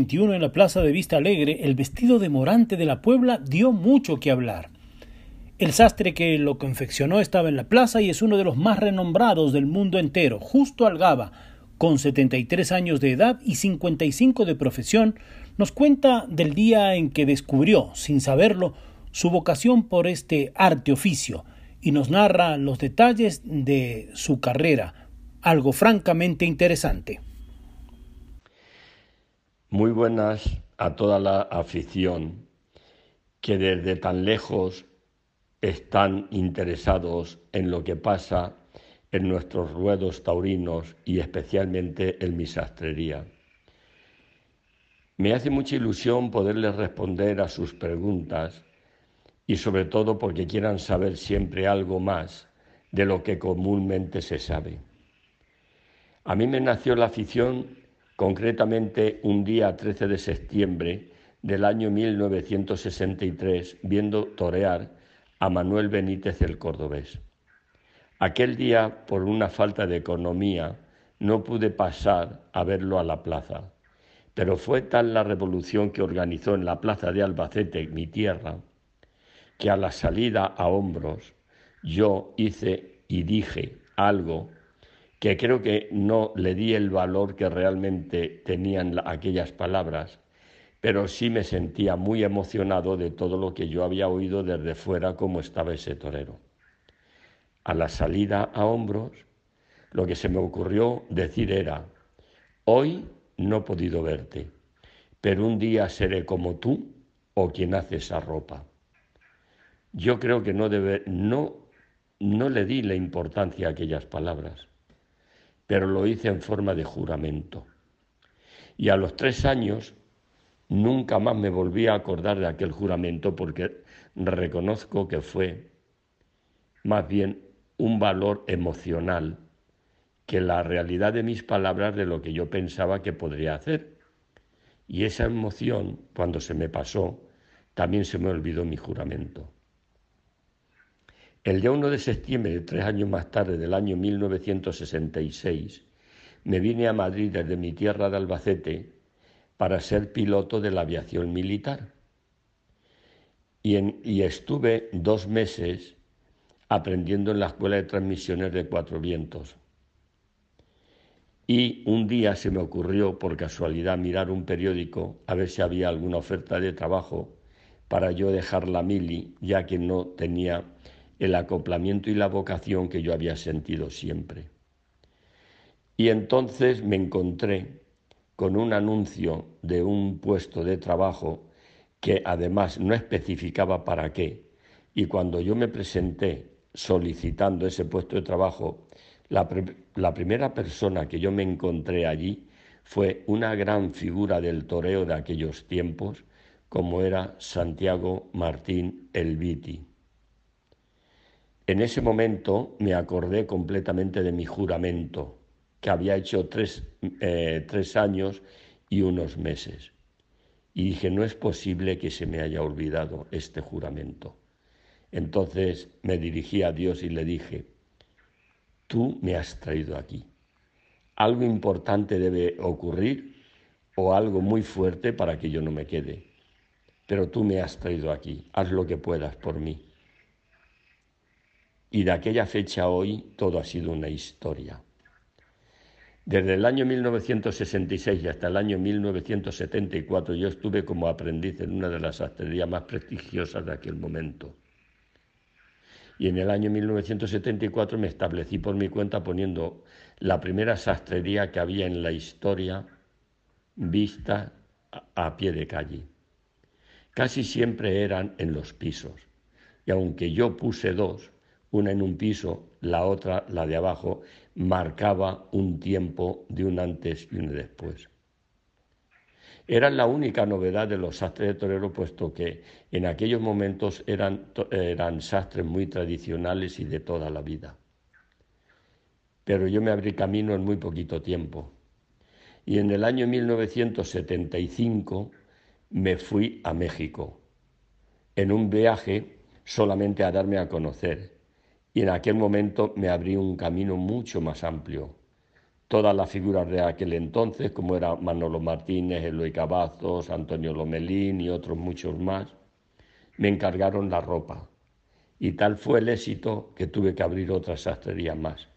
Isidro 2021 en la Plaza de Vista Alegre, el vestido de Morante de la Puebla dio mucho que hablar. El sastre que lo confeccionó estaba en la plaza y es uno de los más renombrados del mundo entero, justo Algaba, con 73 años de edad y 55 de profesión, nos cuenta del día en que descubrió, sin saberlo, su vocación por este arte oficio y nos narra los detalles de su carrera, algo francamente interesante. Muy buenas a toda la afición que desde tan lejos están interesados en lo que pasa en nuestros ruedos taurinos y especialmente en mi sastrería. Me hace mucha ilusión poderles responder a sus preguntas y sobre todo porque quieran saber siempre algo más de lo que comúnmente se sabe. A mí me nació la afición concretamente un día 13 de septiembre del año 1963, viendo torear a Manuel Benítez el Cordobés. Aquel día, por una falta de economía, no pude pasar a verlo a la plaza, pero fue tal la revolución que organizó en la plaza de Albacete, mi tierra, que a la salida a hombros yo hice y dije algo que creo que no le di el valor que realmente tenían aquellas palabras, pero sí me sentía muy emocionado de todo lo que yo había oído desde fuera cómo estaba ese torero. A la salida a hombros, lo que se me ocurrió decir era, hoy no he podido verte, pero un día seré como tú o quien hace esa ropa. Yo creo que no, debe, no, le di la importancia a aquellas palabras pero lo hice en forma de juramento. Y a los tres años nunca más me volví a acordar de aquel juramento porque reconozco que fue más bien un valor emocional que la realidad de mis palabras de lo que yo pensaba que podría hacer. Y esa emoción, cuando se me pasó, también se me olvidó mi juramento. El día 1 de septiembre, tres años más tarde, del año 1966, me vine a Madrid desde mi tierra de Albacete para ser piloto de la aviación militar. Y, estuve dos meses aprendiendo en la Escuela de Transmisiones de Cuatro Vientos. Y un día se me ocurrió, por casualidad, mirar un periódico a ver si había alguna oferta de trabajo para yo dejar la mili, ya que no tenía el acoplamiento y la vocación que yo había sentido siempre. Y entonces me encontré con un anuncio de un puesto de trabajo que además no especificaba para qué. Y cuando yo me presenté solicitando ese puesto de trabajo, la, primera persona que yo me encontré allí fue una gran figura del toreo de aquellos tiempos, como era Santiago Martín Elviti. En ese momento me acordé completamente de mi juramento, que había hecho eh, tres, años y unos meses. Y dije, no es posible que se me haya olvidado este juramento. Entonces me dirigí a Dios y le dije, tú me has traído aquí. Algo importante debe ocurrir o algo muy fuerte para que yo no me quede. Pero tú me has traído aquí, haz lo que puedas por mí. Y de aquella fecha a hoy todo ha sido una historia. Desde el año 1966 y hasta el año 1974 yo estuve como aprendiz en una de las sastrerías más prestigiosas de aquel momento. Y en el año 1974 me establecí por mi cuenta poniendo la primera sastrería que había en la historia vista a pie de calle. Casi siempre eran en los pisos. Y aunque yo puse dos, una en un piso, la otra, la de abajo, marcaba un tiempo de un antes y un después. Era la única novedad de los sastres de torero, puesto que en aquellos momentos eran, eran sastres muy tradicionales y de toda la vida. Pero yo me abrí camino en muy poquito tiempo. Y en el año 1975 me fui a México, en un viaje solamente a darme a conocer. Y en aquel momento me abrí un camino mucho más amplio todas las figuras de aquel entonces, como era Manolo Martínez, Eloy Cavazos, Antonio Lomelín y otros muchos más, me encargaron la ropa. Y tal fue el éxito que tuve que abrir otra sastrería más.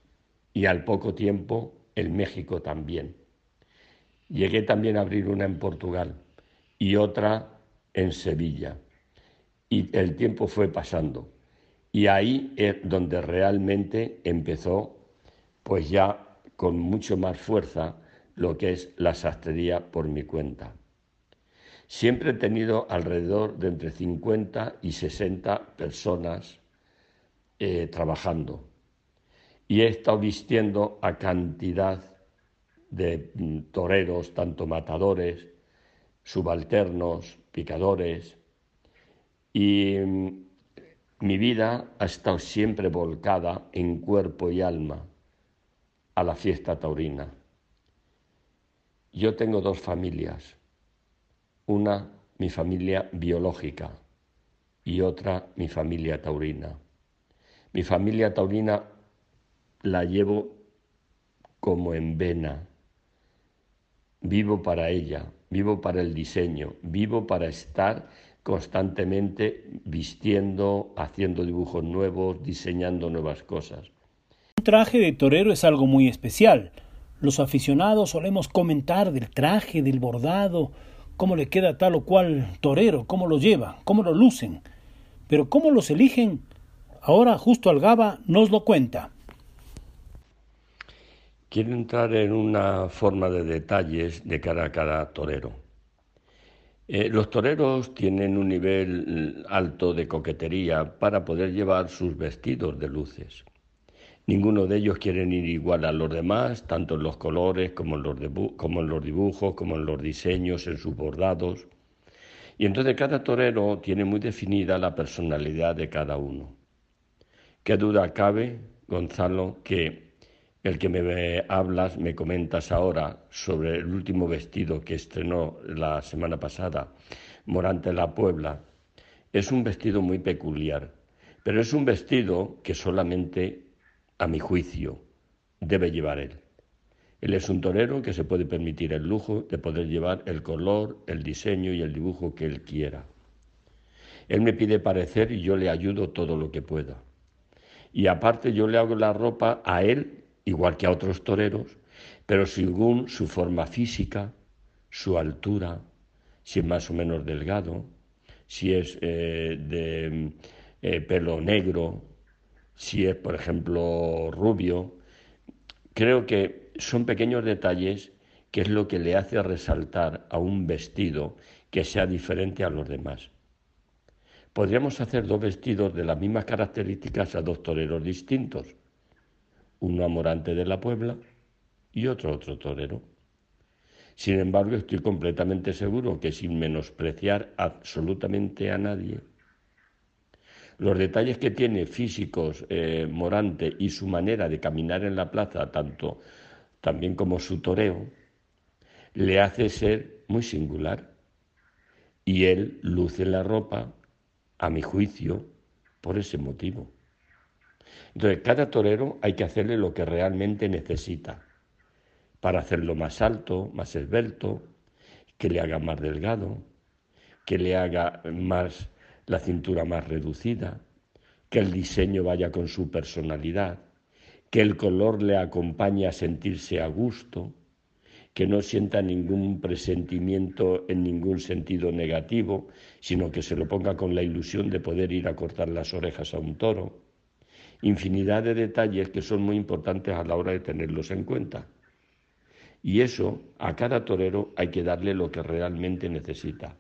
Y al poco tiempo, en México también. Llegué también a abrir una en Portugal y otra en Sevilla. Y el tiempo fue pasando. Y ahí es donde realmente empezó, pues ya con mucho más fuerza lo que es la sastrería por mi cuenta. Siempre he tenido alrededor de entre 50 y 60 personas eh, trabajando y he estado vistiendo a cantidad de mm, toreros, tanto matadores, subalternos, picadores, y mm, mi vida ha estado siempre volcada en cuerpo y alma a la fiesta taurina. Yo tengo dos familias, una mi familia biológica y otra mi familia taurina. Mi familia taurina la llevo como en vena. Vivo para ella, vivo para el diseño, vivo para estar constantemente vistiendo, haciendo dibujos nuevos, diseñando nuevas cosas. Un traje de torero es algo muy especial. Los aficionados solemos comentar del traje, del bordado, cómo le queda tal o cual torero, cómo lo lleva, cómo lo lucen. Pero cómo los eligen, ahora justo Algaba nos lo cuenta. Quiero entrar en una forma de detalles de cara a cada torero. Eh, los toreros tienen un nivel alto de coquetería para poder llevar sus vestidos de luces. Ninguno de ellos quieren ir igual a los demás, tanto en los colores como en los, como en los dibujos, como en los diseños, en sus bordados. Y entonces cada torero tiene muy definida la personalidad de cada uno. ¿Qué duda cabe, Gonzalo, que el que me hablas, me comentas ahora sobre el último vestido que estrenó la semana pasada, Morante la Puebla, es un vestido muy peculiar, pero es un vestido que solamente a mi juicio, debe llevar él. Él es un torero que se puede permitir el lujo de poder llevar el color, el diseño y el dibujo que él quiera. Él me pide parecer y yo le ayudo todo lo que pueda. Y aparte yo le hago la ropa a él, igual que a otros toreros, pero según su forma física, su altura, si es más o menos delgado, si es eh, de eh, pelo negro, si es, por ejemplo, rubio. Creo que son pequeños detalles que es lo que le hace resaltar a un vestido que sea diferente a los demás. Podríamos hacer dos vestidos de las mismas características a dos toreros distintos, uno amorante de la Puebla y otro otro torero. Sin embargo, estoy completamente seguro que sin menospreciar absolutamente a nadie, los detalles que tiene físicos eh, Morante y su manera de caminar en la plaza, tanto también como su toreo, le hace ser muy singular. Y él luce la ropa, a mi juicio, por ese motivo. Entonces, cada torero hay que hacerle lo que realmente necesita, para hacerlo más alto, más esbelto, que le haga más delgado, que le haga más la cintura más reducida, que el diseño vaya con su personalidad, que el color le acompañe a sentirse a gusto, que no sienta ningún presentimiento en ningún sentido negativo, sino que se lo ponga con la ilusión de poder ir a cortar las orejas a un toro. Infinidad de detalles que son muy importantes a la hora de tenerlos en cuenta. Y eso a cada torero hay que darle lo que realmente necesita.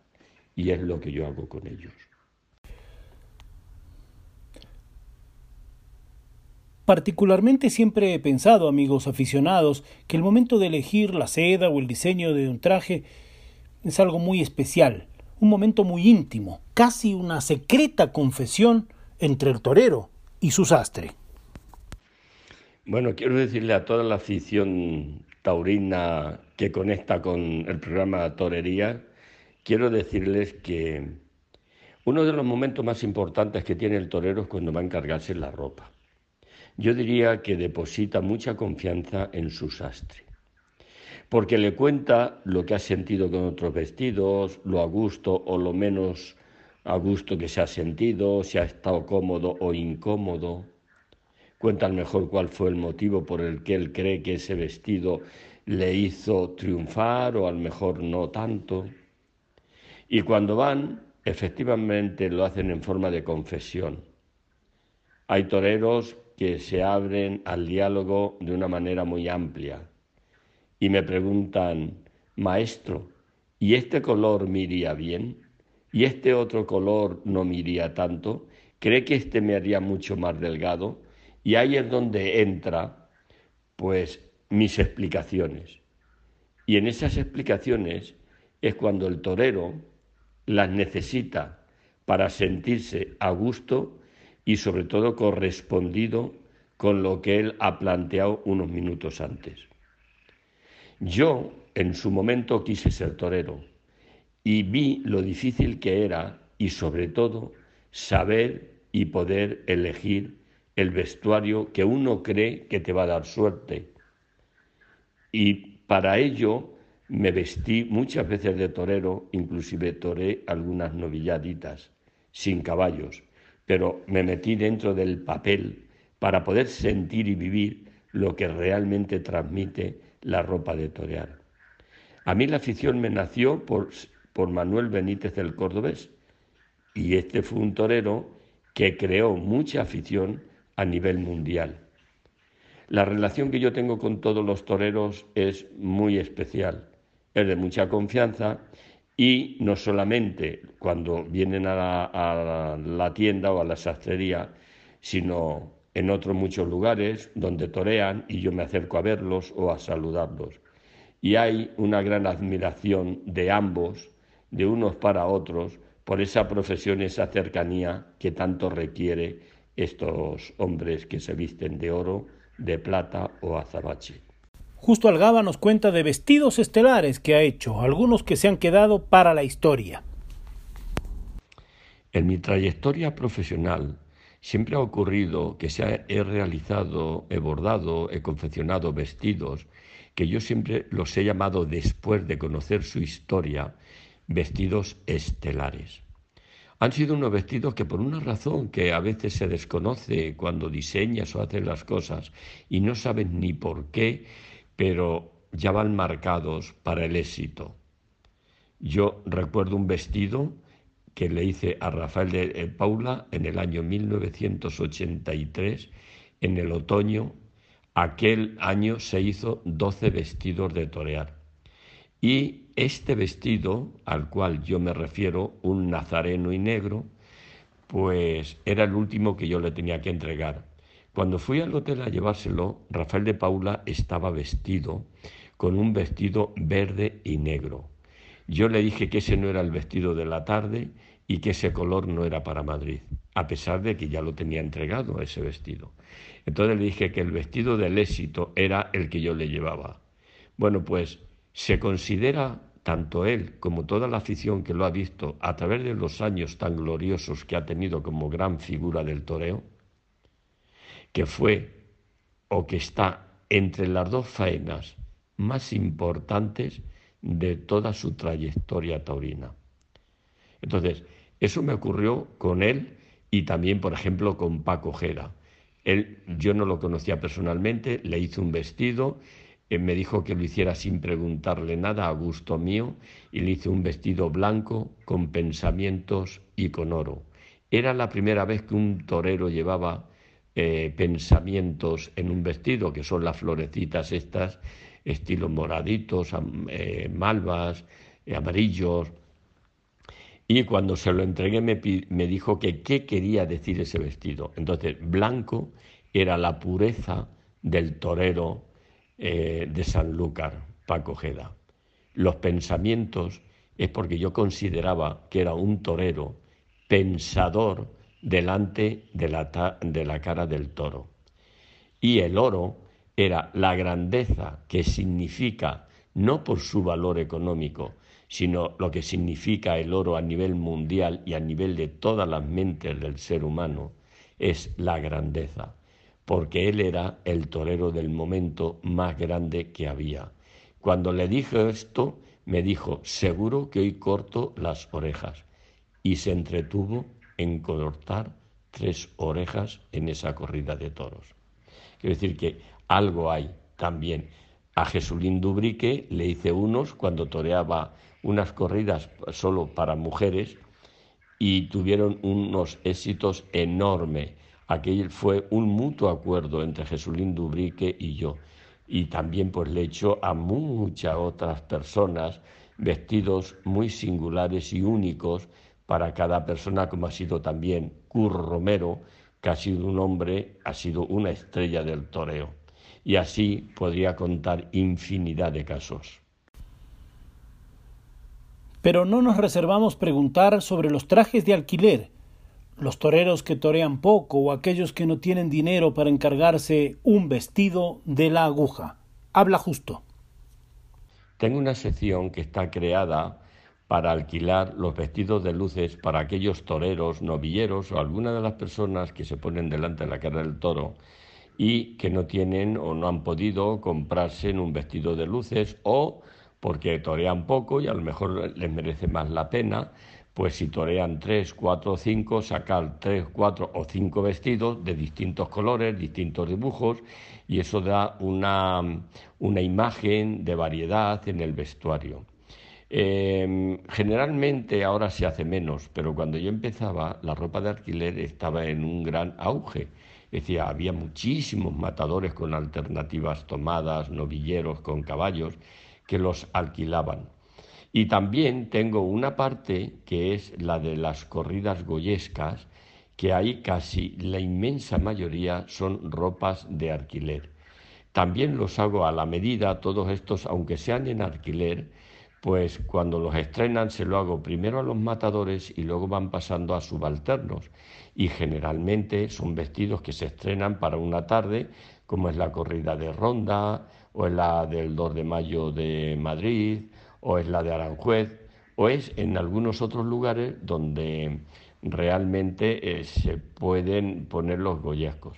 Y es lo que yo hago con ellos. Particularmente siempre he pensado, amigos aficionados, que el momento de elegir la seda o el diseño de un traje es algo muy especial, un momento muy íntimo, casi una secreta confesión entre el torero y su sastre. Bueno, quiero decirle a toda la afición taurina que conecta con el programa Torería, quiero decirles que uno de los momentos más importantes que tiene el torero es cuando va a encargarse la ropa. Yo diría que deposita mucha confianza en su sastre, porque le cuenta lo que ha sentido con otros vestidos, lo a gusto o lo menos a gusto que se ha sentido, si ha estado cómodo o incómodo Cuentan mejor cuál fue el motivo por el que él cree que ese vestido le hizo triunfar o a lo mejor no tanto. Y cuando van, efectivamente lo hacen en forma de confesión. Hay toreros que se abren al diálogo de una manera muy amplia y me preguntan, maestro, ¿y este color me iría bien? ¿Y este otro color no me iría tanto? ¿Cree que este me haría mucho más delgado? Y ahí es donde entra, pues, mis explicaciones. Y en esas explicaciones es cuando el torero las necesita para sentirse a gusto y sobre todo correspondido con lo que él ha planteado unos minutos antes. Yo en su momento quise ser torero y vi lo difícil que era y sobre todo saber y poder elegir el vestuario que uno cree que te va a dar suerte. Y para ello me vestí muchas veces de torero, inclusive toré algunas novilladitas, sin caballos, pero me metí dentro del papel para poder sentir y vivir lo que realmente transmite la ropa de torear. A mí la afición me nació por, por Manuel Benítez del Cordobés, y este fue un torero que creó mucha afición a nivel mundial. La relación que yo tengo con todos los toreros es muy especial, es de mucha confianza y no solamente cuando vienen a la, tienda o a la sastrería, sino en otros muchos lugares donde torean y yo me acerco a verlos o a saludarlos. Y hay una gran admiración de ambos, de unos para otros, por esa profesión, esa cercanía que tanto requiere estos hombres que se visten de oro, de plata o azabache. Justo Algaba nos cuenta de vestidos estelares que ha hecho, algunos que se han quedado para la historia. En mi trayectoria profesional siempre ha ocurrido que se he realizado, he bordado, he confeccionado vestidos que yo siempre los he llamado después de conocer su historia, vestidos estelares. Han sido unos vestidos que por una razón que a veces se desconoce cuando diseñas o haces las cosas y no sabes ni por qué, pero ya van marcados para el éxito. Yo recuerdo un vestido que le hice a Rafael de Paula en el año 1983, en el otoño. Aquel año se hizo 12 vestidos de torear. Y este vestido, al cual yo me refiero, un nazareno y negro, pues era el último que yo le tenía que entregar. Cuando fui al hotel a llevárselo, Rafael de Paula estaba vestido con un vestido verde y negro. Yo le dije que ese no era el vestido de la tarde y que ese color no era para Madrid, a pesar de que ya lo tenía entregado ese vestido. Entonces le dije que el vestido del éxito era el que yo le llevaba. Bueno, pues se considera tanto él como toda la afición que lo ha visto a través de los años tan gloriosos que ha tenido como gran figura del toreo, que fue o que está entre las dos faenas más importantes de toda su trayectoria taurina. Entonces, eso me ocurrió con él y también, por ejemplo, con Paco Jera. Él, yo no lo conocía personalmente, le hice un vestido me dijo que lo hiciera sin preguntarle nada a gusto mío y le hice un vestido blanco con pensamientos y con oro. Era la primera vez que un torero llevaba eh, pensamientos en un vestido, que son las florecitas estas, estilo moraditos, eh, malvas, eh, amarillos. Y cuando se lo entregué me, me dijo que qué quería decir ese vestido. Entonces, blanco era la pureza del torero de Sanlúcar, Paco Jeda. Los pensamientos es porque yo consideraba que era un torero pensador delante de la, de la cara del toro. Y el oro era la grandeza que significa, no por su valor económico, sino lo que significa el oro a nivel mundial y a nivel de todas las mentes del ser humano, es la grandeza, porque él era el torero del momento más grande que había. Cuando le dije esto, me dijo, seguro que hoy corto las orejas, y se entretuvo en cortar tres orejas en esa corrida de toros. Quiero decir que algo hay también. A Jesulín Dubrique le hice unos cuando toreaba unas corridas solo para mujeres y tuvieron unos éxitos enormes. Aquel fue un mutuo acuerdo entre Jesulín Dubrique y yo. Y también pues le hecho a muchas otras personas vestidos muy singulares y únicos para cada persona, como ha sido también Curro Romero, que ha sido un hombre, ha sido una estrella del toreo. Y así podría contar infinidad de casos. Pero no nos reservamos preguntar sobre los trajes de alquiler, los toreros que torean poco o aquellos que no tienen dinero para encargarse un vestido de la aguja. Habla justo. Tengo una sección que está creada para alquilar los vestidos de luces para aquellos toreros, novilleros o alguna de las personas que se ponen delante de la cara del toro y que no tienen o no han podido comprarse en un vestido de luces o porque torean poco y a lo mejor les merece más la pena, pues si torean tres, cuatro o cinco, sacar tres, cuatro o cinco vestidos de distintos colores, distintos dibujos, y eso da una, una imagen de variedad en el vestuario. Em, generalmente ahora se hace menos, pero cuando yo empezaba la ropa de alquiler estaba en un gran auge. Decir, había muchísimos matadores con alternativas tomadas, novilleros con caballos, que los alquilaban. Y también tengo una parte que es la de las corridas goyescas, que ahí casi la inmensa mayoría son ropas de alquiler. También los hago a la medida, todos estos, aunque sean en alquiler, pues cuando los estrenan se lo hago primero a los matadores y luego van pasando a subalternos. Y generalmente son vestidos que se estrenan para una tarde, como es la corrida de Ronda, o la del 2 de mayo de Madrid, o es la de Aranjuez, o es en algunos otros lugares donde realmente eh, se pueden poner los goyescos.